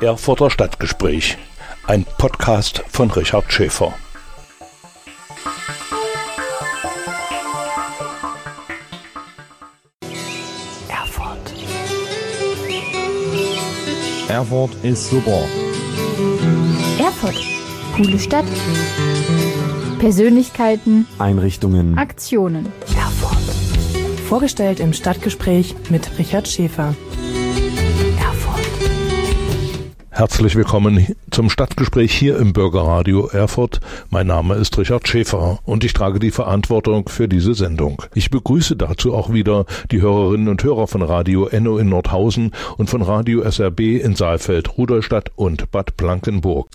Erfurter Stadtgespräch, ein Podcast von Richard Schäfer. Erfurt. Erfurt ist super. Erfurt. Coole Stadt. Persönlichkeiten. Einrichtungen. Aktionen. Erfurt. Vorgestellt im Stadtgespräch mit Richard Schäfer. Herzlich willkommen zum Stadtgespräch hier im Bürgerradio Erfurt. Mein Name ist Richard Schäfer und ich trage die Verantwortung für diese Sendung. Ich begrüße dazu auch wieder die Hörerinnen und Hörer von Radio Enno in Nordhausen und von Radio SRB in Saalfeld, Rudolstadt und Bad Blankenburg.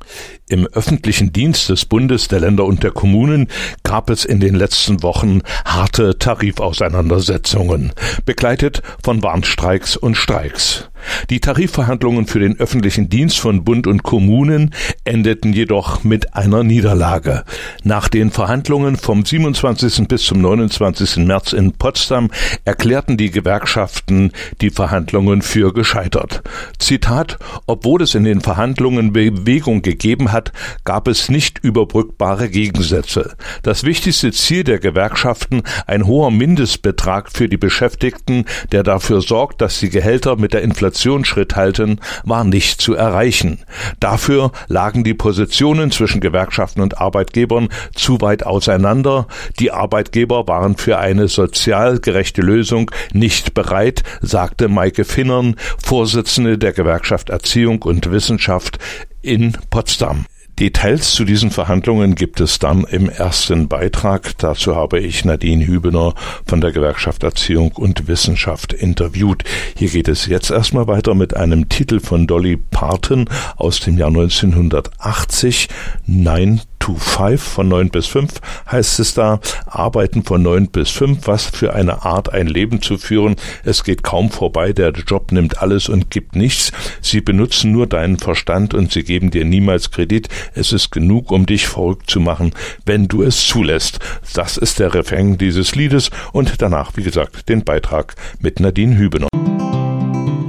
Im öffentlichen Dienst des Bundes, der Länder und der Kommunen gab es in den letzten Wochen harte Tarifauseinandersetzungen, begleitet von Warnstreiks und Streiks. Die Tarifverhandlungen für den öffentlichen Dienst von Bund und Kommunen endeten jedoch mit einer Niederlage. Nach den Verhandlungen vom 27. bis zum 29. März in Potsdam erklärten die Gewerkschaften die Verhandlungen für gescheitert. Zitat, obwohl es in den Verhandlungen Bewegung gegeben hat, gab es nicht überbrückbare Gegensätze. Das wichtigste Ziel der Gewerkschaften, ein hoher Mindestbetrag für die Beschäftigten, der dafür sorgt, dass die Gehälter mit der Inflation Inflation Schritt halten, war nicht zu erreichen. Dafür lagen die Positionen zwischen Gewerkschaften und Arbeitgebern zu weit auseinander. Die Arbeitgeber waren für eine sozial gerechte Lösung nicht bereit, sagte Maike Finnern, Vorsitzende der Gewerkschaft Erziehung und Wissenschaft in Potsdam. Details zu diesen Verhandlungen gibt es dann im ersten Beitrag. Dazu habe ich Nadine Hübener von der Gewerkschaft Erziehung und Wissenschaft interviewt. Hier geht es jetzt erstmal weiter mit einem Titel von Dolly Parton aus dem Jahr 1980, Nine to Five von neun bis fünf heißt es da, arbeiten von neun bis fünf, was für eine Art ein Leben zu führen. Es geht kaum vorbei, der Job nimmt alles und gibt nichts. Sie benutzen nur deinen Verstand und sie geben dir niemals Kredit. Es ist genug, um dich verrückt zu machen, wenn du es zulässt. Das ist der Refrain dieses Liedes und danach, wie gesagt, den Beitrag mit Nadine Hübener.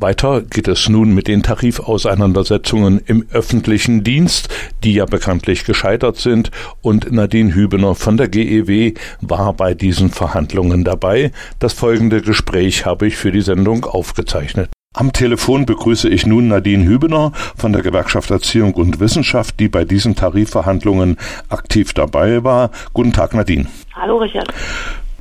Weiter geht es nun mit den Tarifauseinandersetzungen im öffentlichen Dienst, die ja bekanntlich gescheitert sind. Und Nadine Hübener von der GEW war bei diesen Verhandlungen dabei. Das folgende Gespräch habe ich für die Sendung aufgezeichnet. Am Telefon begrüße ich nun Nadine Hübener von der Gewerkschaft Erziehung und Wissenschaft, die bei diesen Tarifverhandlungen aktiv dabei war. Guten Tag, Nadine. Hallo, Richard.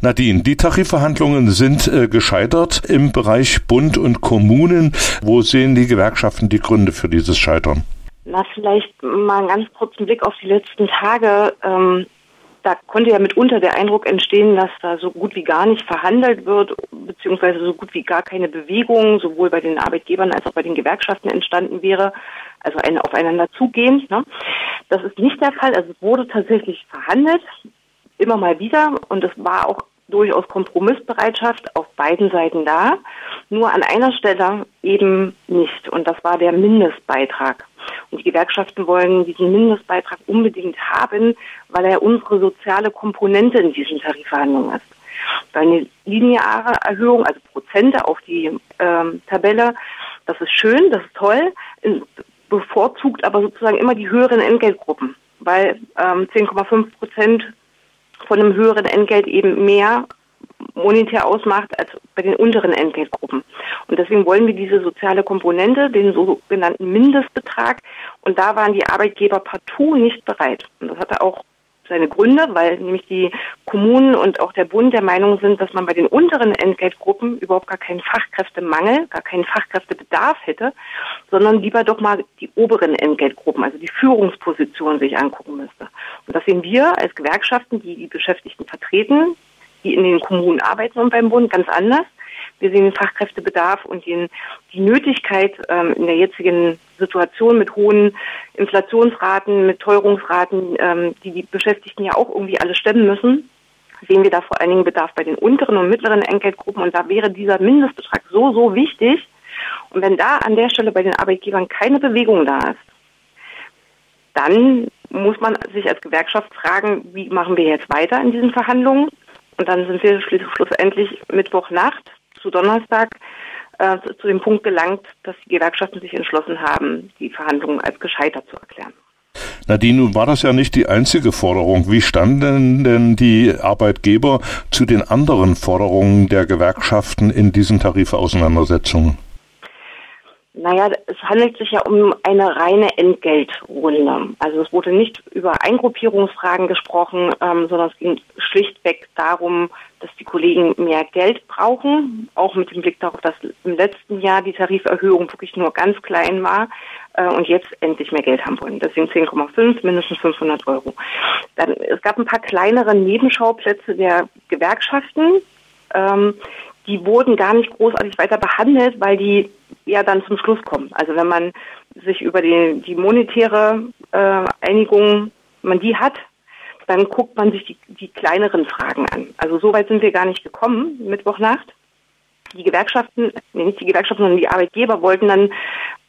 Nadine, die Tarifverhandlungen sind äh, gescheitert im Bereich Bund und Kommunen. Wo sehen die Gewerkschaften die Gründe für dieses Scheitern? Na, vielleicht mal einen ganz kurzen Blick auf die letzten Tage. Ähm, da konnte ja mitunter der Eindruck entstehen, dass da so gut wie gar nicht verhandelt wird, beziehungsweise so gut wie gar keine Bewegung, sowohl bei den Arbeitgebern als auch bei den Gewerkschaften entstanden wäre, also ein aufeinander zugehend. Ne? Das ist nicht der Fall. Also es wurde tatsächlich verhandelt, immer mal wieder, und es war auch durchaus Kompromissbereitschaft auf beiden Seiten da, nur an einer Stelle eben nicht. Und das war der Mindestbeitrag. Und die Gewerkschaften wollen diesen Mindestbeitrag unbedingt haben, weil er unsere soziale Komponente in diesen Tarifverhandlungen ist. Weil eine lineare Erhöhung, also Prozente auf die ähm, Tabelle, das ist schön, das ist toll, bevorzugt aber sozusagen immer die höheren Entgeltgruppen, weil ähm, 10,5 Prozent von einem höheren Entgelt eben mehr monetär ausmacht als bei den unteren Entgeltgruppen. Und deswegen wollen wir diese soziale Komponente, den sogenannten Mindestbetrag, und da waren die Arbeitgeber partout nicht bereit. Und das hatte auch seine Gründe, weil nämlich die Kommunen und auch der Bund der Meinung sind, dass man bei den unteren Entgeltgruppen überhaupt gar keinen Fachkräftemangel, gar keinen Fachkräftebedarf hätte, sondern lieber doch mal die oberen Entgeltgruppen, also die Führungspositionen sich angucken müsste. Und das sehen wir als Gewerkschaften, die die Beschäftigten vertreten, die in den Kommunen arbeiten und beim Bund ganz anders. Wir sehen den Fachkräftebedarf und den, die Nötigkeit ähm, in der jetzigen Situation mit hohen Inflationsraten, mit Teuerungsraten, ähm, die die Beschäftigten ja auch irgendwie alle stemmen müssen, sehen wir da vor allen Dingen Bedarf bei den unteren und mittleren Entgeltgruppen und da wäre dieser Mindestbetrag so, so wichtig. Und wenn da an der Stelle bei den Arbeitgebern keine Bewegung da ist, dann muss man sich als Gewerkschaft fragen, wie machen wir jetzt weiter in diesen Verhandlungen? Und dann sind wir schlussendlich Mittwochnacht zu Donnerstag äh, zu dem Punkt gelangt, dass die Gewerkschaften sich entschlossen haben, die Verhandlungen als gescheitert zu erklären. Nadine, nun war das ja nicht die einzige Forderung. Wie standen denn die Arbeitgeber zu den anderen Forderungen der Gewerkschaften in diesen Tarifauseinandersetzungen? Naja, es handelt sich ja um eine reine Entgeltrunde. Also es wurde nicht über Eingruppierungsfragen gesprochen, ähm, sondern es ging schlichtweg darum, dass die Kollegen mehr Geld brauchen, auch mit dem Blick darauf, dass im letzten Jahr die Tariferhöhung wirklich nur ganz klein war äh, und jetzt endlich mehr Geld haben wollen. Deswegen 10,5, mindestens 500 Euro. Dann, es gab ein paar kleinere Nebenschauplätze der Gewerkschaften. Ähm, die wurden gar nicht großartig weiter behandelt, weil die ja dann zum Schluss kommen. Also wenn man sich über die, die monetäre äh, Einigung, man die hat, dann guckt man sich die, die kleineren Fragen an. Also so weit sind wir gar nicht gekommen, Mittwochnacht die Gewerkschaften, nee, nicht die Gewerkschaften, sondern die Arbeitgeber wollten dann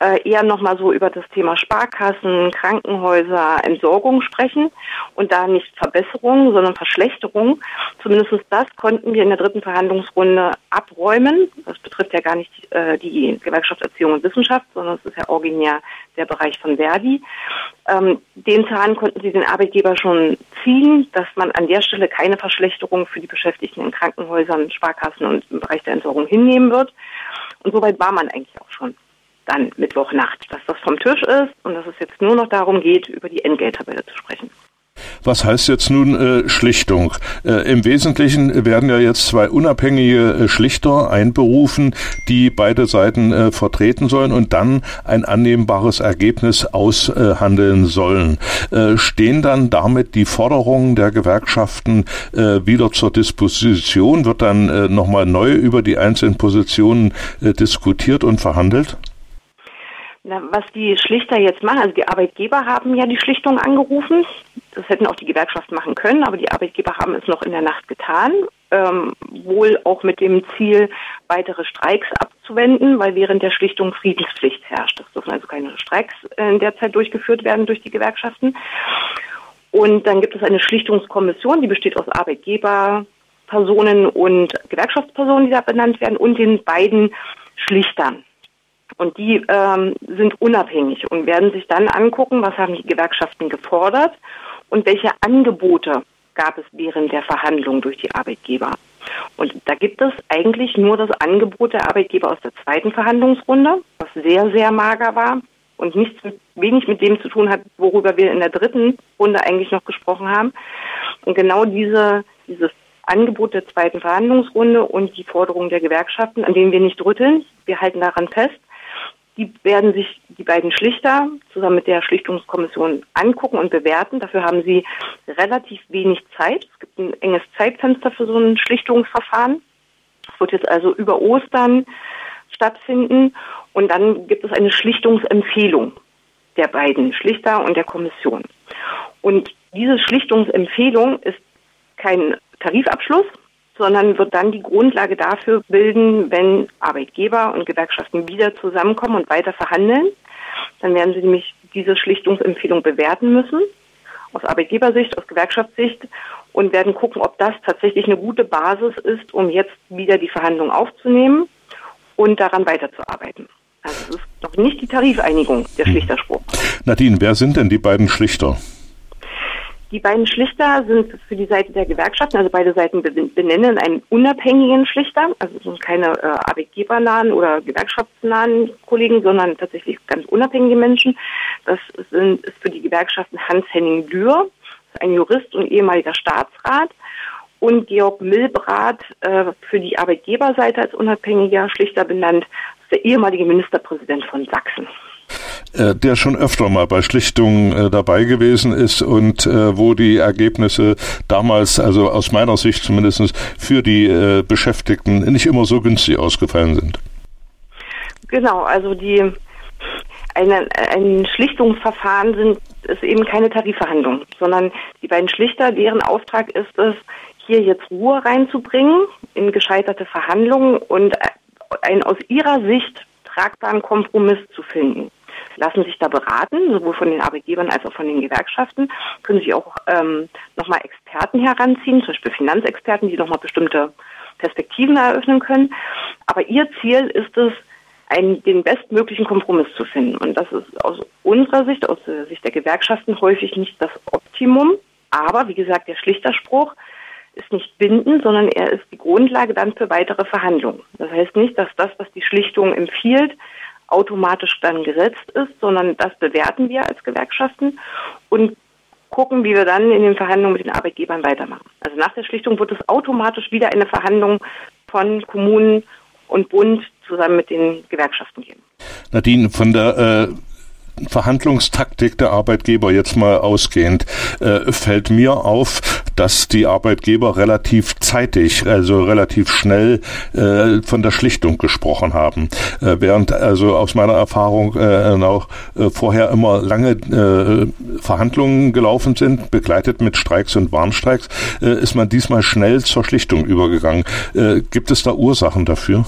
äh, eher nochmal so über das Thema Sparkassen, Krankenhäuser, Entsorgung sprechen und da nicht Verbesserungen, sondern Verschlechterungen. Zumindest das konnten wir in der dritten Verhandlungsrunde abräumen. Das betrifft ja gar nicht äh, die Gewerkschaft Erziehung und Wissenschaft, sondern es ist ja originär der Bereich von Verdi. Ähm, den Zahn konnten sie den Arbeitgeber schon ziehen, dass man an der Stelle keine Verschlechterung für die Beschäftigten in Krankenhäusern, Sparkassen und im Bereich der Entsorgung hinnehmen wird. Und soweit war man eigentlich auch schon dann Mittwochnacht, dass das vom Tisch ist und dass es jetzt nur noch darum geht, über die Entgelttabelle zu sprechen. Was heißt jetzt nun äh, Schlichtung? Äh, Im Wesentlichen werden ja jetzt zwei unabhängige äh, Schlichter einberufen, die beide Seiten äh, vertreten sollen und dann ein annehmbares Ergebnis aushandeln sollen. Äh, stehen dann damit die Forderungen der Gewerkschaften äh, wieder zur Disposition? Wird dann nochmal neu über die einzelnen Positionen diskutiert und verhandelt? Na, was die Schlichter jetzt machen, also die Arbeitgeber haben ja die Schlichtung angerufen. Das hätten auch die Gewerkschaften machen können, aber die Arbeitgeber haben es noch in der Nacht getan. Ähm, wohl auch mit dem Ziel, weitere Streiks abzuwenden, weil während der Schlichtung Friedenspflicht herrscht. Es dürfen also keine Streiks in der Zeit durchgeführt werden durch die Gewerkschaften. Und dann gibt es eine Schlichtungskommission, die besteht aus Arbeitgeberpersonen und Gewerkschaftspersonen, die da benannt werden, und den beiden Schlichtern. Und die ähm, sind unabhängig und werden sich dann angucken, was haben die Gewerkschaften gefordert und welche Angebote gab es während der Verhandlung durch die Arbeitgeber. Und da gibt es eigentlich nur das Angebot der Arbeitgeber aus der zweiten Verhandlungsrunde, was sehr, sehr mager war und nichts mit, wenig mit dem zu tun hat, worüber wir in der dritten Runde eigentlich noch gesprochen haben. Und genau diese, dieses Angebot der zweiten Verhandlungsrunde und die Forderungen der Gewerkschaften, an denen wir nicht rütteln, wir halten daran fest, die werden sich die beiden Schlichter zusammen mit der Schlichtungskommission angucken und bewerten. Dafür haben sie relativ wenig Zeit. Es gibt ein enges Zeitfenster für so ein Schlichtungsverfahren. Es wird jetzt also über Ostern stattfinden. Und dann gibt es eine Schlichtungsempfehlung der beiden Schlichter und der Kommission. Und diese Schlichtungsempfehlung ist kein Tarifabschluss, sondern wird dann die Grundlage dafür bilden, wenn Arbeitgeber und Gewerkschaften wieder zusammenkommen und weiter verhandeln. Dann werden sie nämlich diese Schlichtungsempfehlung bewerten müssen, aus Arbeitgebersicht, aus Gewerkschaftssicht und werden gucken, ob das tatsächlich eine gute Basis ist, um jetzt wieder die Verhandlungen aufzunehmen und daran weiterzuarbeiten. Also es ist noch nicht die Tarifeinigung, der hm. Schlichterspruch. Nadine, wer sind denn die beiden Schlichter? Die beiden Schlichter sind für die Seite der Gewerkschaften, also beide Seiten benennen einen unabhängigen Schlichter, also sind keine äh, arbeitgebernahen oder gewerkschaftsnahen Kollegen, sondern tatsächlich ganz unabhängige Menschen. Das sind, ist für die Gewerkschaften Hans-Henning Dürr, ein Jurist und ehemaliger Staatsrat, und Georg Milbrat äh, für die Arbeitgeberseite als unabhängiger Schlichter benannt, der ehemalige Ministerpräsident von Sachsen. Äh, der schon öfter mal bei Schlichtungen äh, dabei gewesen ist und äh, wo die Ergebnisse damals, also aus meiner Sicht zumindest, für die äh, Beschäftigten nicht immer so günstig ausgefallen sind. Genau, also die eine, ein Schlichtungsverfahren sind ist eben keine Tarifverhandlung, sondern die beiden Schlichter, deren Auftrag ist es, hier jetzt Ruhe reinzubringen in gescheiterte Verhandlungen und einen aus ihrer Sicht tragbaren Kompromiss zu finden. Lassen sich da beraten, sowohl von den Arbeitgebern als auch von den Gewerkschaften, können sich auch ähm, nochmal Experten heranziehen, zum Beispiel Finanzexperten, die nochmal bestimmte Perspektiven eröffnen können. Aber ihr Ziel ist es, einen, den bestmöglichen Kompromiss zu finden. Und das ist aus unserer Sicht, aus der Sicht der Gewerkschaften häufig nicht das Optimum. Aber wie gesagt, der Schlichterspruch ist nicht bindend, sondern er ist die Grundlage dann für weitere Verhandlungen. Das heißt nicht, dass das, was die Schlichtung empfiehlt, automatisch dann gesetzt ist, sondern das bewerten wir als Gewerkschaften und gucken, wie wir dann in den Verhandlungen mit den Arbeitgebern weitermachen. Also nach der Schlichtung wird es automatisch wieder eine Verhandlung von Kommunen und Bund zusammen mit den Gewerkschaften geben. Nadine, von der äh Verhandlungstaktik der Arbeitgeber jetzt mal ausgehend, äh, fällt mir auf, dass die Arbeitgeber relativ zeitig, also relativ schnell äh, von der Schlichtung gesprochen haben. Äh, während also aus meiner Erfahrung äh, auch äh, vorher immer lange äh, Verhandlungen gelaufen sind, begleitet mit Streiks und Warnstreiks, äh, ist man diesmal schnell zur Schlichtung übergegangen. Äh, gibt es da Ursachen dafür?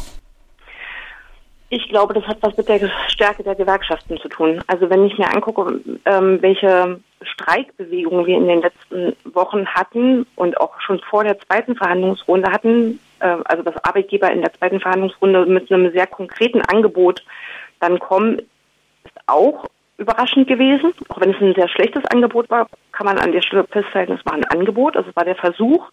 Ich glaube, das hat was mit der Stärke der Gewerkschaften zu tun. Also wenn ich mir angucke, ähm, welche Streikbewegungen wir in den letzten Wochen hatten und auch schon vor der zweiten Verhandlungsrunde hatten, äh, also dass Arbeitgeber in der zweiten Verhandlungsrunde mit einem sehr konkreten Angebot dann kommen, ist auch überraschend gewesen. Auch wenn es ein sehr schlechtes Angebot war, kann man an der Stelle festhalten, es war ein Angebot. Also es war der Versuch,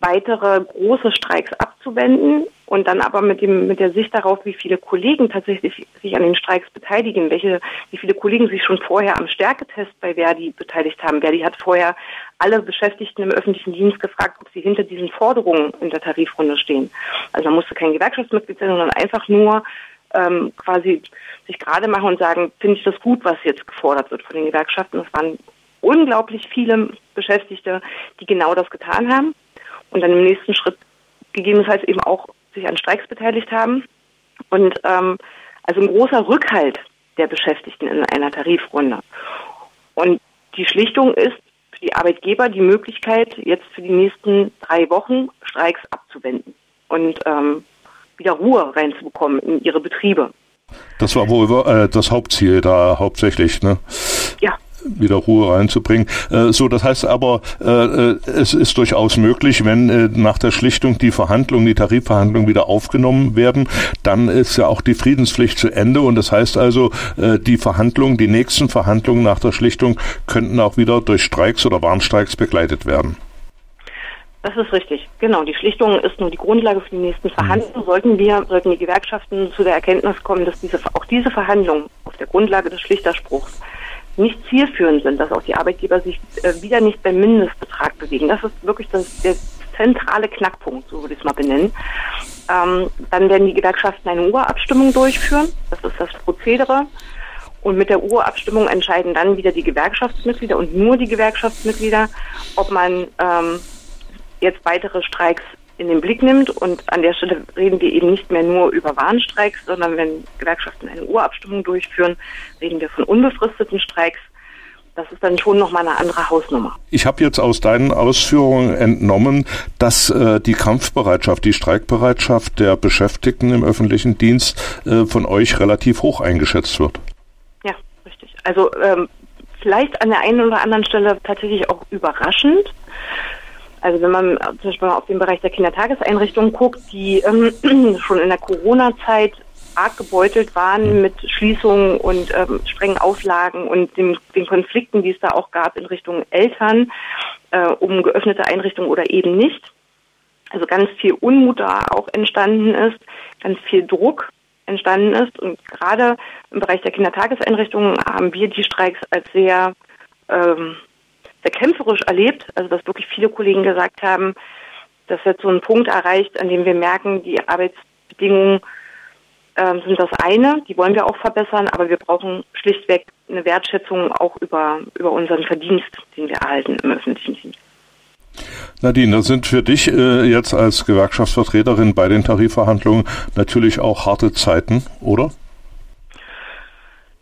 weitere große Streiks abzuwenden und dann aber mit dem mit der Sicht darauf, wie viele Kollegen tatsächlich sich an den Streiks beteiligen, welche wie viele Kollegen sich schon vorher am Stärketest bei Verdi beteiligt haben. Verdi hat vorher alle Beschäftigten im öffentlichen Dienst gefragt, ob sie hinter diesen Forderungen in der Tarifrunde stehen. Also man musste kein Gewerkschaftsmitglied sein, sondern einfach nur ähm, quasi sich gerade machen und sagen, finde ich das gut, was jetzt gefordert wird von den Gewerkschaften. Es waren unglaublich viele Beschäftigte, die genau das getan haben und dann im nächsten Schritt gegebenenfalls eben auch sich an Streiks beteiligt haben. Und ähm, also ein großer Rückhalt der Beschäftigten in einer Tarifrunde. Und die Schlichtung ist für die Arbeitgeber die Möglichkeit, jetzt für die nächsten drei Wochen Streiks abzuwenden und ähm, wieder Ruhe reinzubekommen in ihre Betriebe. Das war wohl äh, das Hauptziel da hauptsächlich, ne? Ja, wieder Ruhe reinzubringen. Äh, so, das heißt aber, äh, äh, es ist durchaus möglich, wenn äh, nach der Schlichtung die Verhandlungen, die Tarifverhandlungen wieder aufgenommen werden, dann ist ja auch die Friedenspflicht zu Ende und das heißt also, äh, die Verhandlungen, die nächsten Verhandlungen nach der Schlichtung könnten auch wieder durch Streiks oder Warnstreiks begleitet werden. Das ist richtig. Genau. Die Schlichtung ist nur die Grundlage für die nächsten Verhandlungen. Sollten wir, sollten die Gewerkschaften zu der Erkenntnis kommen, dass diese, auch diese Verhandlungen auf der Grundlage des Schlichterspruchs nicht zielführend sind, dass auch die Arbeitgeber sich äh, wieder nicht beim Mindestbetrag bewegen. Das ist wirklich das, der zentrale Knackpunkt, so würde ich es mal benennen. Ähm, dann werden die Gewerkschaften eine Urabstimmung durchführen. Das ist das Prozedere. Und mit der Urabstimmung entscheiden dann wieder die Gewerkschaftsmitglieder und nur die Gewerkschaftsmitglieder, ob man ähm, jetzt weitere Streiks in den Blick nimmt. Und an der Stelle reden wir eben nicht mehr nur über Warnstreiks, sondern wenn Gewerkschaften eine Urabstimmung durchführen, reden wir von unbefristeten Streiks. Das ist dann schon nochmal eine andere Hausnummer. Ich habe jetzt aus deinen Ausführungen entnommen, dass äh, die Kampfbereitschaft, die Streikbereitschaft der Beschäftigten im öffentlichen Dienst äh, von euch relativ hoch eingeschätzt wird. Ja, richtig. Also ähm, vielleicht an der einen oder anderen Stelle tatsächlich auch überraschend. Also wenn man zum Beispiel auf den Bereich der Kindertageseinrichtungen guckt, die ähm, schon in der Corona-Zeit arg gebeutelt waren mit Schließungen und ähm, strengen Auflagen und den, den, Konflikten, die es da auch gab in Richtung Eltern, äh, um geöffnete Einrichtungen oder eben nicht. Also ganz viel Unmut da auch entstanden ist, ganz viel Druck entstanden ist. Und gerade im Bereich der Kindertageseinrichtungen haben wir die Streiks als sehr ähm, sehr kämpferisch erlebt. Also dass wirklich viele Kollegen gesagt haben, dass jetzt so ein Punkt erreicht, an dem wir merken, die Arbeitsbedingungen äh, sind das eine, die wollen wir auch verbessern, aber wir brauchen schlichtweg eine Wertschätzung auch über, über unseren Verdienst, den wir erhalten im öffentlichen Dienst. Nadine, das sind für dich äh, jetzt als Gewerkschaftsvertreterin bei den Tarifverhandlungen natürlich auch harte Zeiten, oder?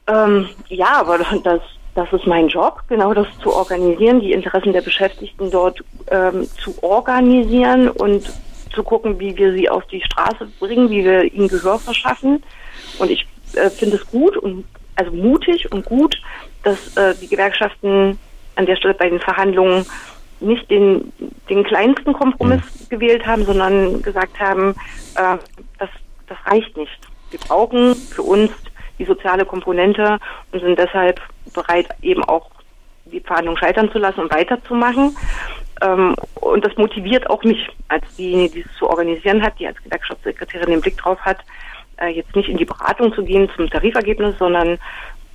Ähm, ja, aber das das ist mein Job, genau das zu organisieren, die Interessen der Beschäftigten dort ähm, zu organisieren und zu gucken, wie wir sie auf die Straße bringen, wie wir ihnen Gehör verschaffen. Und ich äh, finde es gut und also mutig und gut, dass äh, die Gewerkschaften an der Stelle bei den Verhandlungen nicht den, den kleinsten Kompromiss mhm. gewählt haben, sondern gesagt haben, äh, das, das reicht nicht. Wir brauchen für uns die soziale Komponente und sind deshalb bereit, eben auch die Verhandlungen scheitern zu lassen und weiterzumachen. Ähm, und das motiviert auch mich als diejenige, die es zu organisieren hat, die als Gewerkschaftssekretärin den Blick drauf hat, äh, jetzt nicht in die Beratung zu gehen zum Tarifergebnis, sondern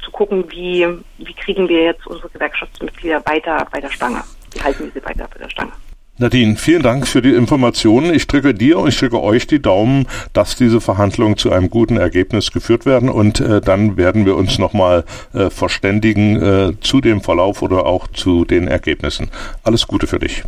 zu gucken, wie, wie kriegen wir jetzt unsere Gewerkschaftsmitglieder weiter bei der Stange. Wie halten wir sie weiter bei der Stange? Nadine, vielen Dank für die Informationen. Ich drücke dir und ich drücke euch die Daumen, dass diese Verhandlungen zu einem guten Ergebnis geführt werden und äh, dann werden wir uns nochmal äh, verständigen äh, zu dem Verlauf oder auch zu den Ergebnissen. Alles Gute für dich.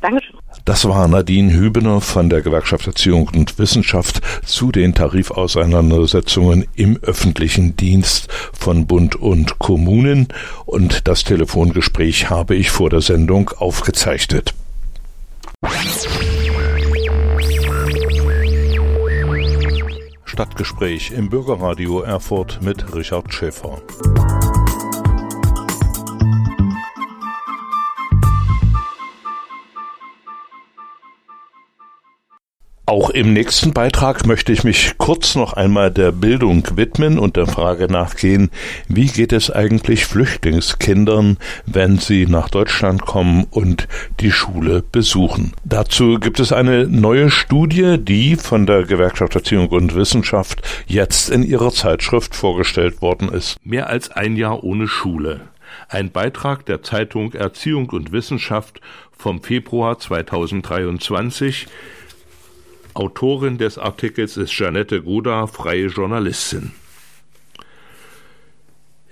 Dankeschön. Das war Nadine Hübener von der Gewerkschaft Erziehung und Wissenschaft zu den Tarifauseinandersetzungen im öffentlichen Dienst von Bund und Kommunen und das Telefongespräch habe ich vor der Sendung aufgezeichnet. Stadtgespräch im Bürgerradio Erfurt mit Richard Schäfer. Auch im nächsten Beitrag möchte ich mich kurz noch einmal der Bildung widmen und der Frage nachgehen, wie geht es eigentlich Flüchtlingskindern, wenn sie nach Deutschland kommen und die Schule besuchen. Dazu gibt es eine neue Studie, die von der Gewerkschaft Erziehung und Wissenschaft jetzt in ihrer Zeitschrift vorgestellt worden ist. Mehr als ein Jahr ohne Schule. Ein Beitrag der Zeitung Erziehung und Wissenschaft vom Februar 2023 Autorin des Artikels ist Janette Goda, freie Journalistin.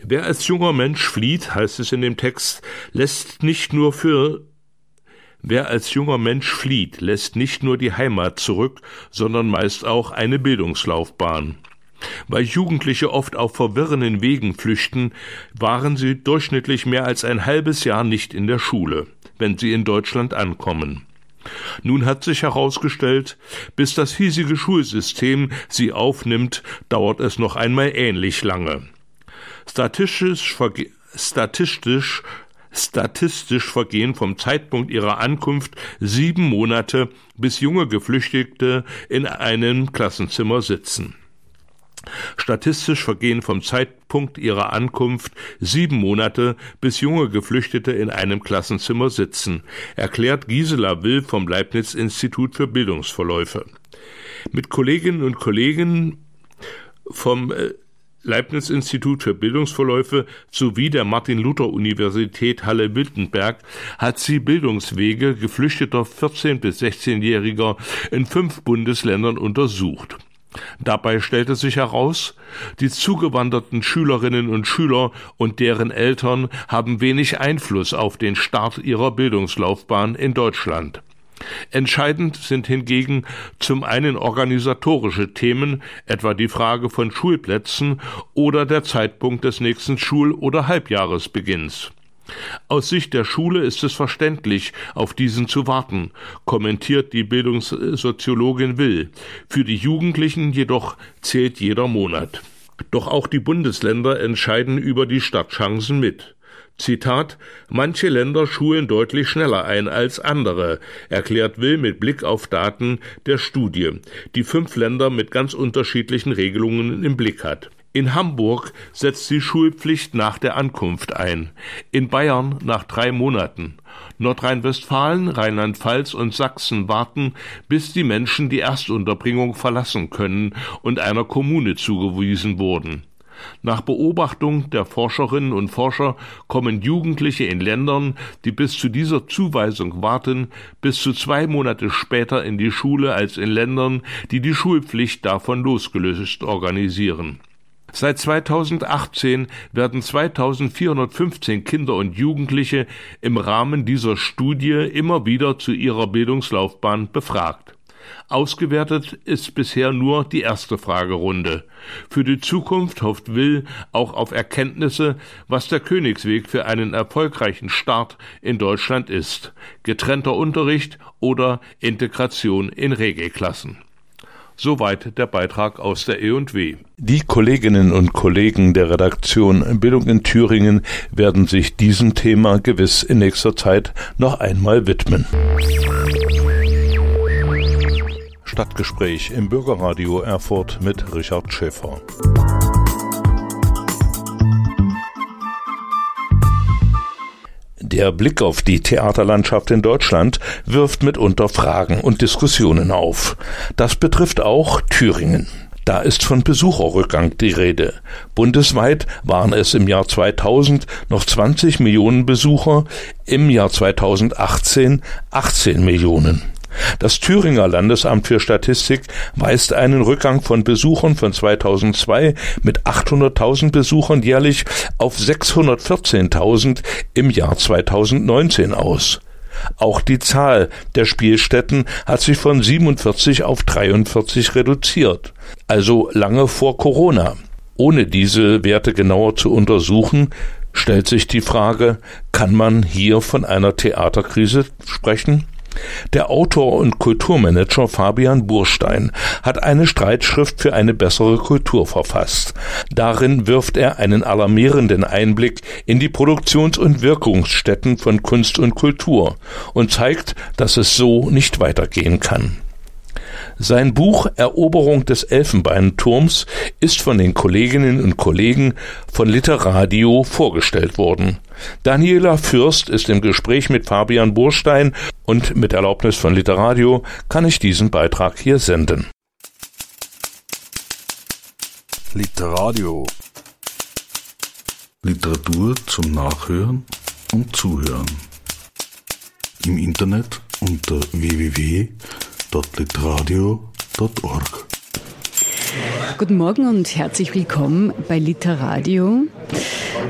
Wer als junger Mensch flieht, heißt es in dem Text, lässt nicht nur für Wer als junger Mensch flieht, lässt nicht nur die Heimat zurück, sondern meist auch eine Bildungslaufbahn. Weil Jugendliche oft auf verwirrenden Wegen flüchten, waren sie durchschnittlich mehr als ein halbes Jahr nicht in der Schule, wenn sie in Deutschland ankommen. Nun hat sich herausgestellt, bis das hiesige Schulsystem sie aufnimmt, dauert es noch einmal ähnlich lange. Statistisch, statistisch Statistisch vergehen vom Zeitpunkt ihrer Ankunft sieben Monate, bis junge Geflüchtete in einem Klassenzimmer sitzen. Statistisch vergehen vom Zeitpunkt ihrer Ankunft sieben Monate, bis junge Geflüchtete in einem Klassenzimmer sitzen, erklärt Gisela Will vom Leibniz Institut für Bildungsverläufe. Mit Kolleginnen und Kollegen vom äh, Leibniz Institut für Bildungsverläufe sowie der Martin-Luther-Universität Halle-Wittenberg hat sie Bildungswege geflüchteter 14- bis 16-Jähriger in fünf Bundesländern untersucht. Dabei stellte sich heraus, die zugewanderten Schülerinnen und Schüler und deren Eltern haben wenig Einfluss auf den Start ihrer Bildungslaufbahn in Deutschland. Entscheidend sind hingegen zum einen organisatorische Themen, etwa die Frage von Schulplätzen oder der Zeitpunkt des nächsten Schul- oder Halbjahresbeginns. Aus Sicht der Schule ist es verständlich, auf diesen zu warten, kommentiert die Bildungssoziologin Will. Für die Jugendlichen jedoch zählt jeder Monat. Doch auch die Bundesländer entscheiden über die Startchancen mit. Zitat Manche Länder schulen deutlich schneller ein als andere, erklärt Will mit Blick auf Daten der Studie, die fünf Länder mit ganz unterschiedlichen Regelungen im Blick hat. In Hamburg setzt die Schulpflicht nach der Ankunft ein, in Bayern nach drei Monaten. Nordrhein-Westfalen, Rheinland-Pfalz und Sachsen warten, bis die Menschen die Erstunterbringung verlassen können und einer Kommune zugewiesen wurden. Nach Beobachtung der Forscherinnen und Forscher kommen Jugendliche in Ländern, die bis zu dieser Zuweisung warten, bis zu zwei Monate später in die Schule als in Ländern, die die Schulpflicht davon losgelöst organisieren. Seit 2018 werden 2415 Kinder und Jugendliche im Rahmen dieser Studie immer wieder zu ihrer Bildungslaufbahn befragt. Ausgewertet ist bisher nur die erste Fragerunde. Für die Zukunft hofft Will auch auf Erkenntnisse, was der Königsweg für einen erfolgreichen Start in Deutschland ist. Getrennter Unterricht oder Integration in Regelklassen. Soweit der Beitrag aus der E&W. Die Kolleginnen und Kollegen der Redaktion Bildung in Thüringen werden sich diesem Thema gewiss in nächster Zeit noch einmal widmen. Stadtgespräch im Bürgerradio Erfurt mit Richard Schäfer. Der Blick auf die Theaterlandschaft in Deutschland wirft mitunter Fragen und Diskussionen auf. Das betrifft auch Thüringen. Da ist von Besucherrückgang die Rede. Bundesweit waren es im Jahr 2000 noch 20 Millionen Besucher, im Jahr 2018 18 Millionen. Das Thüringer Landesamt für Statistik weist einen Rückgang von Besuchern von 2002 mit 800.000 Besuchern jährlich auf 614.000 im Jahr 2019 aus. Auch die Zahl der Spielstätten hat sich von 47 auf 43 reduziert, also lange vor Corona. Ohne diese Werte genauer zu untersuchen, stellt sich die Frage, kann man hier von einer Theaterkrise sprechen? Der Autor und Kulturmanager Fabian Burstein hat eine Streitschrift für eine bessere Kultur verfasst. Darin wirft er einen alarmierenden Einblick in die Produktions- und Wirkungsstätten von Kunst und Kultur und zeigt, dass es so nicht weitergehen kann. Sein Buch Eroberung des Elfenbeinturms ist von den Kolleginnen und Kollegen von Literadio vorgestellt worden. Daniela Fürst ist im Gespräch mit Fabian Burstein und mit Erlaubnis von Literadio kann ich diesen Beitrag hier senden. Literadio Literatur zum Nachhören und Zuhören. Im Internet unter www www.litradio.org. Guten Morgen und herzlich willkommen bei Literadio.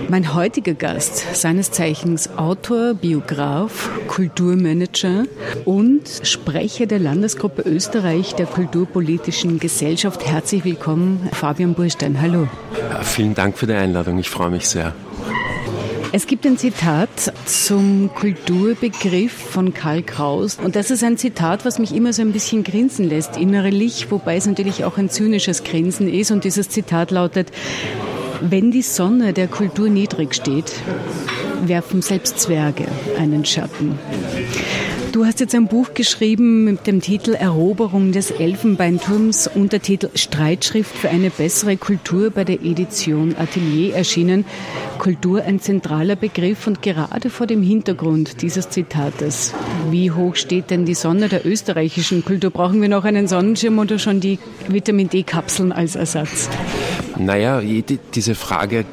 Mein heutiger Gast, seines Zeichens Autor, Biograf, Kulturmanager und Sprecher der Landesgruppe Österreich der Kulturpolitischen Gesellschaft. Herzlich willkommen, Fabian Burstein. Hallo. Vielen Dank für die Einladung. Ich freue mich sehr. Es gibt ein Zitat zum Kulturbegriff von Karl Kraus. Und das ist ein Zitat, was mich immer so ein bisschen grinsen lässt innerlich, wobei es natürlich auch ein zynisches Grinsen ist. Und dieses Zitat lautet, wenn die Sonne der Kultur niedrig steht, werfen selbst Zwerge einen Schatten. Du hast jetzt ein Buch geschrieben mit dem Titel Eroberung des Elfenbeinturms, Untertitel Streitschrift für eine bessere Kultur bei der Edition Atelier erschienen. Kultur ein zentraler Begriff und gerade vor dem Hintergrund dieses Zitates. Wie hoch steht denn die Sonne der österreichischen Kultur? Brauchen wir noch einen Sonnenschirm oder schon die Vitamin D-Kapseln als Ersatz? Naja, diese Frage äh,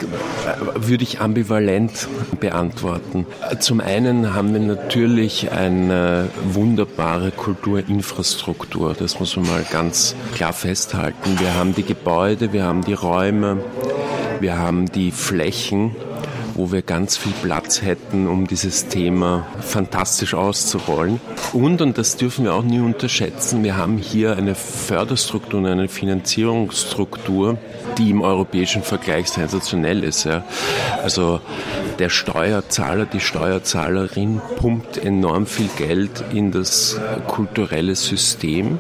würde ich ambivalent beantworten. Zum einen haben wir natürlich eine wunderbare Kulturinfrastruktur, das muss man mal ganz klar festhalten. Wir haben die Gebäude, wir haben die Räume, wir haben die Flächen, wo wir ganz viel Platz hätten, um dieses Thema fantastisch auszurollen. Und, und das dürfen wir auch nie unterschätzen, wir haben hier eine Förderstruktur und eine Finanzierungsstruktur, die im europäischen Vergleich sensationell ist. Ja. Also der Steuerzahler, die Steuerzahlerin pumpt enorm viel Geld in das kulturelle System.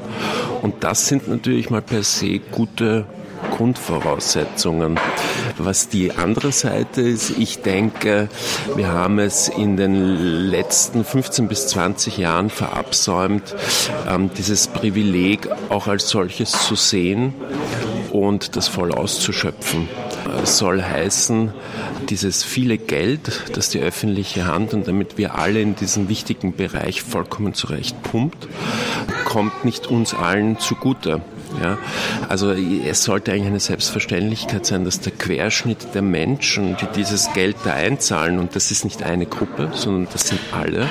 Und das sind natürlich mal per se gute Grundvoraussetzungen. Was die andere Seite ist, ich denke, wir haben es in den letzten 15 bis 20 Jahren verabsäumt, ähm, dieses Privileg auch als solches zu sehen und das voll auszuschöpfen. Es soll heißen, dieses viele Geld, das die öffentliche Hand und damit wir alle in diesem wichtigen Bereich vollkommen zurecht pumpt, kommt nicht uns allen zugute. Ja, also es sollte eigentlich eine Selbstverständlichkeit sein, dass der Querschnitt der Menschen, die dieses Geld da einzahlen, und das ist nicht eine Gruppe, sondern das sind alle,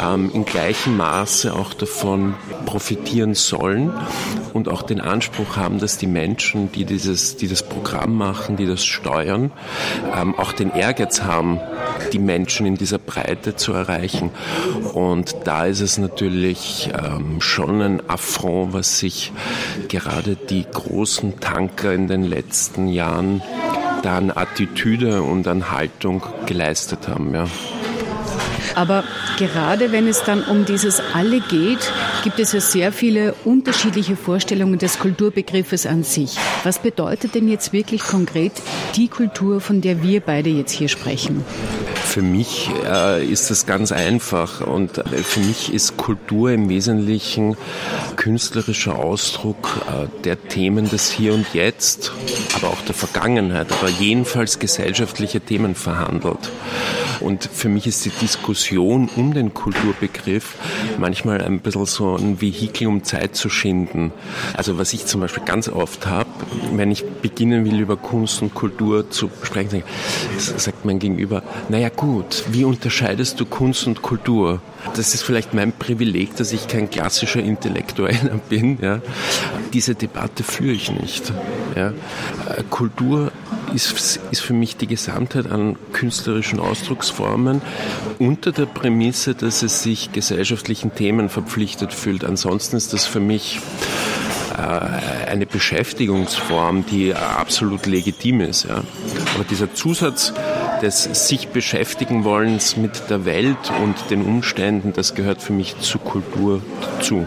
ähm, in gleichem Maße auch davon profitieren sollen und auch den Anspruch haben, dass die Menschen, die dieses, die das Programm machen, die das steuern, ähm, auch den Ehrgeiz haben, die Menschen in dieser Breite zu erreichen. Und da ist es natürlich ähm, schon ein Affront, was sich gerade die großen Tanker in den letzten Jahren da an Attitüde und an Haltung geleistet haben. Ja. Aber gerade wenn es dann um dieses Alle geht, gibt es ja sehr viele unterschiedliche Vorstellungen des Kulturbegriffes an sich. Was bedeutet denn jetzt wirklich konkret die Kultur, von der wir beide jetzt hier sprechen? Für mich äh, ist das ganz einfach und äh, für mich ist Kultur im Wesentlichen künstlerischer Ausdruck äh, der Themen des Hier und Jetzt, aber auch der Vergangenheit, aber jedenfalls gesellschaftliche Themen verhandelt. Und für mich ist die Diskussion um den Kulturbegriff manchmal ein bisschen so ein Vehikel, um Zeit zu schinden. Also was ich zum Beispiel ganz oft habe, wenn ich beginnen will, über Kunst und Kultur zu sprechen, sagt mein Gegenüber, naja gut, wie unterscheidest du Kunst und Kultur? Das ist vielleicht mein Privileg, dass ich kein klassischer Intellektueller bin. Ja. Diese Debatte führe ich nicht. Ja. Kultur ist, ist für mich die Gesamtheit an künstlerischen Ausdrucksformen unter der Prämisse, dass es sich gesellschaftlichen Themen verpflichtet fühlt. Ansonsten ist das für mich äh, eine Beschäftigungsform, die absolut legitim ist. Ja. Aber dieser Zusatz des sich beschäftigen wollens mit der Welt und den Umständen, das gehört für mich zur Kultur dazu.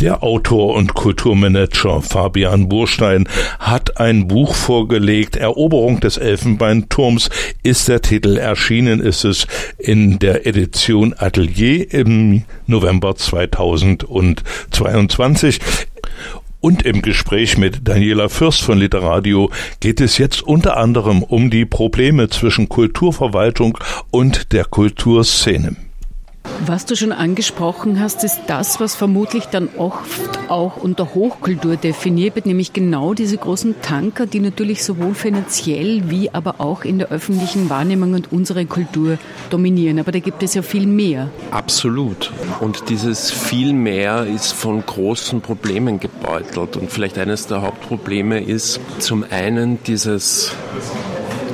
Der Autor und Kulturmanager Fabian Burstein hat ein Buch vorgelegt. Eroberung des Elfenbeinturms ist der Titel. Erschienen ist es in der Edition Atelier im November 2022. Und im Gespräch mit Daniela Fürst von Literadio geht es jetzt unter anderem um die Probleme zwischen Kulturverwaltung und der Kulturszene. Was du schon angesprochen hast, ist das, was vermutlich dann oft auch unter Hochkultur definiert wird, nämlich genau diese großen Tanker, die natürlich sowohl finanziell wie aber auch in der öffentlichen Wahrnehmung und unsere Kultur dominieren. Aber da gibt es ja viel mehr. Absolut. Und dieses viel mehr ist von großen Problemen gebeutelt. Und vielleicht eines der Hauptprobleme ist zum einen dieses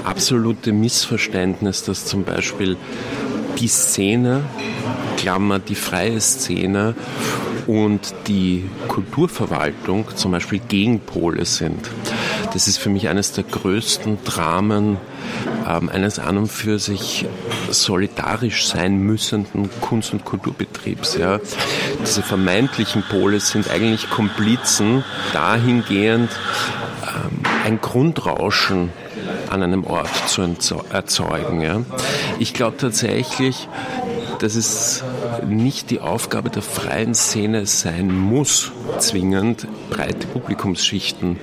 absolute Missverständnis, dass zum Beispiel die Szene, Klammer die freie Szene und die Kulturverwaltung zum Beispiel Gegenpole sind. Das ist für mich eines der größten Dramen ähm, eines an und für sich solidarisch sein müssenden Kunst- und Kulturbetriebs. Ja. Diese vermeintlichen Pole sind eigentlich Komplizen dahingehend, ähm, ein Grundrauschen an einem Ort zu erzeugen. Ja. Ich glaube tatsächlich, dass es nicht die Aufgabe der freien Szene sein muss, zwingend breite Publikumsschichten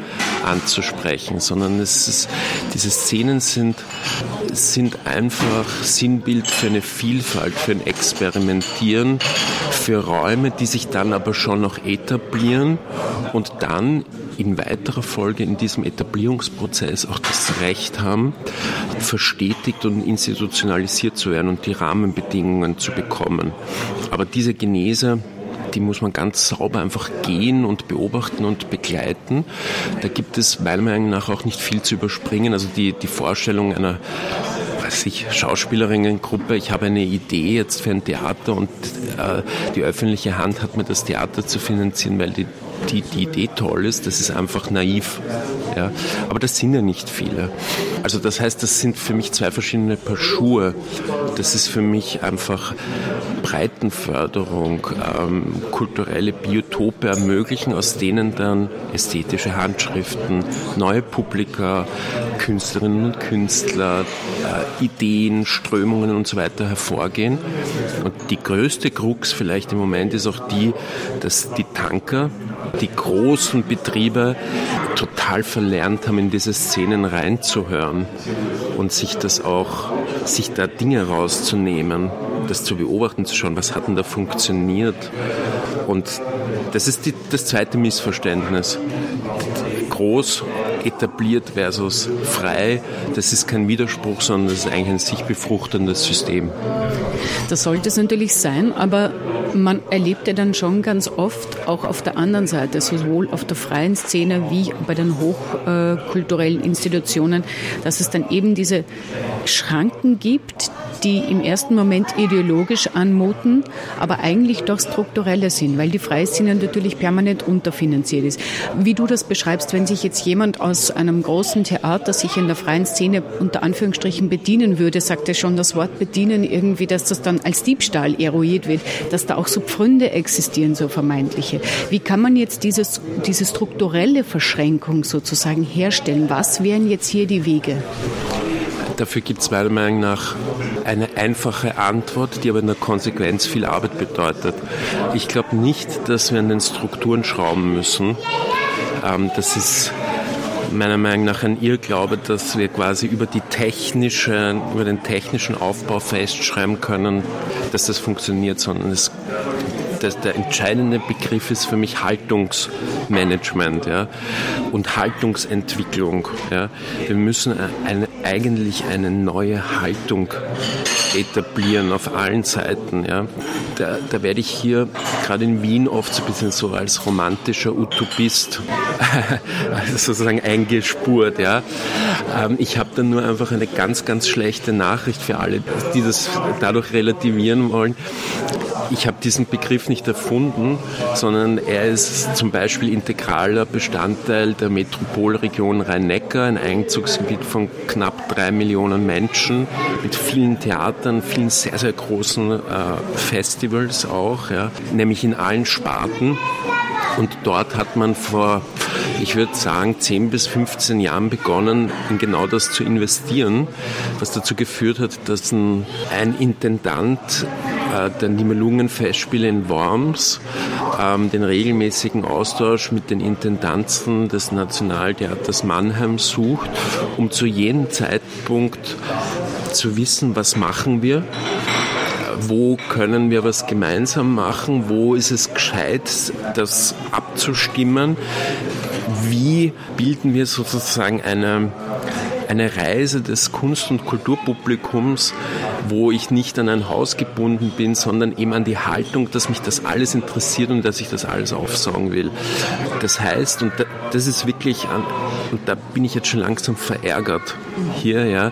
anzusprechen, sondern es ist, diese Szenen sind, sind einfach Sinnbild für eine Vielfalt, für ein Experimentieren, für Räume, die sich dann aber schon noch etablieren und dann in weiterer Folge in diesem Etablierungsprozess auch das Recht haben, verstetigt und institutionalisiert zu werden und die Rahmenbedingungen zu bekommen. Aber diese Genese, die muss man ganz sauber einfach gehen und beobachten und begleiten. Da gibt es meiner Meinung nach auch nicht viel zu überspringen. Also die, die Vorstellung einer weiß Schauspielerinnengruppe, ich habe eine Idee jetzt für ein Theater und äh, die öffentliche Hand hat mir das Theater zu finanzieren, weil die die, die Idee toll ist, das ist einfach naiv. Ja? Aber das sind ja nicht viele. Also das heißt, das sind für mich zwei verschiedene Paar Schuhe. Das ist für mich einfach Breitenförderung, ähm, kulturelle Biotope ermöglichen, aus denen dann ästhetische Handschriften, neue Publika, Künstlerinnen und Künstler, äh, Ideen, Strömungen und so weiter hervorgehen. Und die größte Krux vielleicht im Moment ist auch die, dass die Tanker, die großen Betriebe total verlernt haben, in diese Szenen reinzuhören und sich das auch, sich da Dinge rauszunehmen, das zu beobachten, zu schauen, was hat denn da funktioniert. Und das ist die, das zweite Missverständnis. Groß etabliert versus frei, das ist kein Widerspruch, sondern das ist eigentlich ein sich befruchtendes System. Das sollte es natürlich sein, aber man erlebt ja dann schon ganz oft auch auf der anderen Seite, sowohl auf der freien Szene wie bei den hochkulturellen Institutionen, dass es dann eben diese Schranken gibt, die im ersten Moment ideologisch anmuten, aber eigentlich doch strukturelle sind, weil die Freiszene natürlich permanent unterfinanziert ist. Wie du das beschreibst, wenn sich jetzt jemand aus einem großen Theater sich in der freien Szene unter Anführungsstrichen bedienen würde, sagt er schon das Wort bedienen irgendwie, dass das dann als Diebstahl eruiert wird, dass da auch so Pfründe existieren, so vermeintliche. Wie kann man jetzt dieses, diese strukturelle Verschränkung sozusagen herstellen? Was wären jetzt hier die Wege? Dafür gibt es meiner Meinung nach eine einfache Antwort, die aber in der Konsequenz viel Arbeit bedeutet. Ich glaube nicht, dass wir an den Strukturen schrauben müssen. Ähm, das ist meiner Meinung nach ein Irrglaube, dass wir quasi über die technische, über den technischen Aufbau festschreiben können, dass das funktioniert, sondern es das, der entscheidende Begriff ist für mich Haltungsmanagement ja, und Haltungsentwicklung. Ja. Wir müssen eine, eigentlich eine neue Haltung etablieren auf allen Seiten. Ja. Da, da werde ich hier gerade in Wien oft so ein bisschen so als romantischer Utopist sozusagen eingespurt. Ja. Ähm, ich habe dann nur einfach eine ganz, ganz schlechte Nachricht für alle, die das dadurch relativieren wollen ich habe diesen Begriff nicht erfunden, sondern er ist zum Beispiel integraler Bestandteil der Metropolregion Rhein-Neckar, ein Einzugsgebiet von knapp drei Millionen Menschen mit vielen Theatern, vielen sehr, sehr großen äh, Festivals auch, ja, nämlich in allen Sparten. Und dort hat man vor, ich würde sagen, 10 bis 15 Jahren begonnen, in genau das zu investieren, was dazu geführt hat, dass ein, ein Intendant äh, der Nibelungenfestspiele in Worms ähm, den regelmäßigen Austausch mit den Intendanzen des Nationaltheaters Mannheim sucht, um zu jedem Zeitpunkt zu wissen, was machen wir, wo können wir was gemeinsam machen, wo ist es gescheit, das abzustimmen, wie bilden wir sozusagen eine, eine Reise des Kunst- und Kulturpublikums, wo ich nicht an ein Haus gebunden bin, sondern eben an die Haltung, dass mich das alles interessiert und dass ich das alles aufsaugen will. Das heißt, und das ist wirklich, und da bin ich jetzt schon langsam verärgert hier, ja.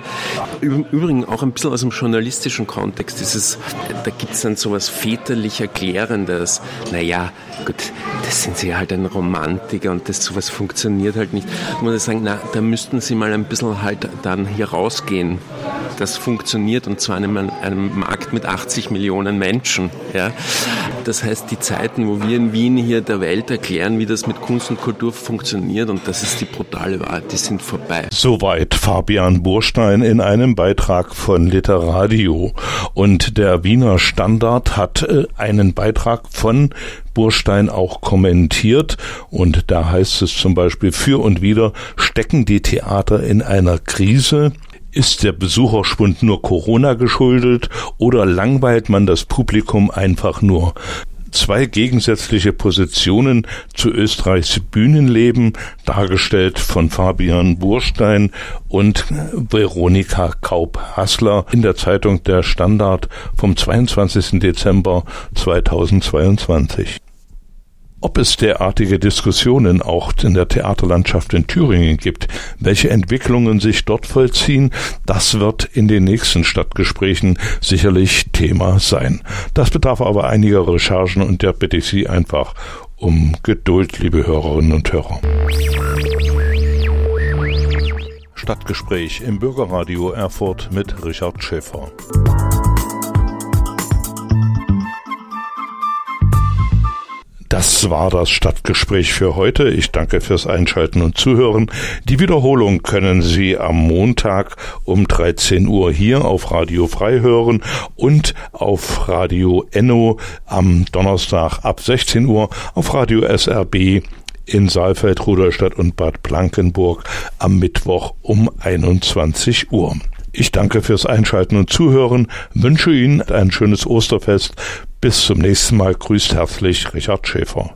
Übrigens auch ein bisschen aus dem journalistischen Kontext, dieses, da gibt es dann sowas väterlich Erklärendes. Naja, gut, das sind sie halt ein Romantiker und das sowas funktioniert halt nicht. Ich muss sagen, na, da müssten sie mal ein bisschen halt dann hier rausgehen. Das funktioniert und zwar in einem, einem Markt mit 80 Millionen Menschen. Ja. Das heißt, die Zeiten, wo wir in Wien hier der Welt erklären, wie das mit Kunst und Kultur funktioniert, und das ist die brutale Wahrheit, die sind vorbei. Soweit Fabian Burstein in einem Beitrag von Literadio. Und der Wiener Standard hat äh, einen Beitrag von Burstein auch kommentiert und da heißt es zum Beispiel für und wieder stecken die Theater in einer Krise. Ist der Besucherschwund nur Corona geschuldet oder langweilt man das Publikum einfach nur? zwei gegensätzliche Positionen zu Österreichs Bühnenleben, dargestellt von Fabian Burstein und Veronika Kaup-Hassler in der Zeitung Der Standard vom 22. Dezember 2022. Ob es derartige Diskussionen auch in der Theaterlandschaft in Thüringen gibt, welche Entwicklungen sich dort vollziehen, das wird in den nächsten Stadtgesprächen sicherlich Thema sein. Das bedarf aber einiger Recherchen und da bitte ich Sie einfach um Geduld, liebe Hörerinnen und Hörer. Stadtgespräch im Bürgerradio Erfurt mit Richard Schäfer. Das war das Stadtgespräch für heute. Ich danke fürs Einschalten und Zuhören. Die Wiederholung können Sie am Montag um 13 Uhr hier auf Radio Frei hören und auf Radio Enno am Donnerstag ab 16 Uhr auf Radio SRB in Saalfeld, Rudolstadt und Bad Blankenburg am Mittwoch um 21 Uhr. Ich danke fürs Einschalten und Zuhören, wünsche Ihnen ein schönes Osterfest. Bis zum nächsten Mal grüßt herzlich Richard Schäfer.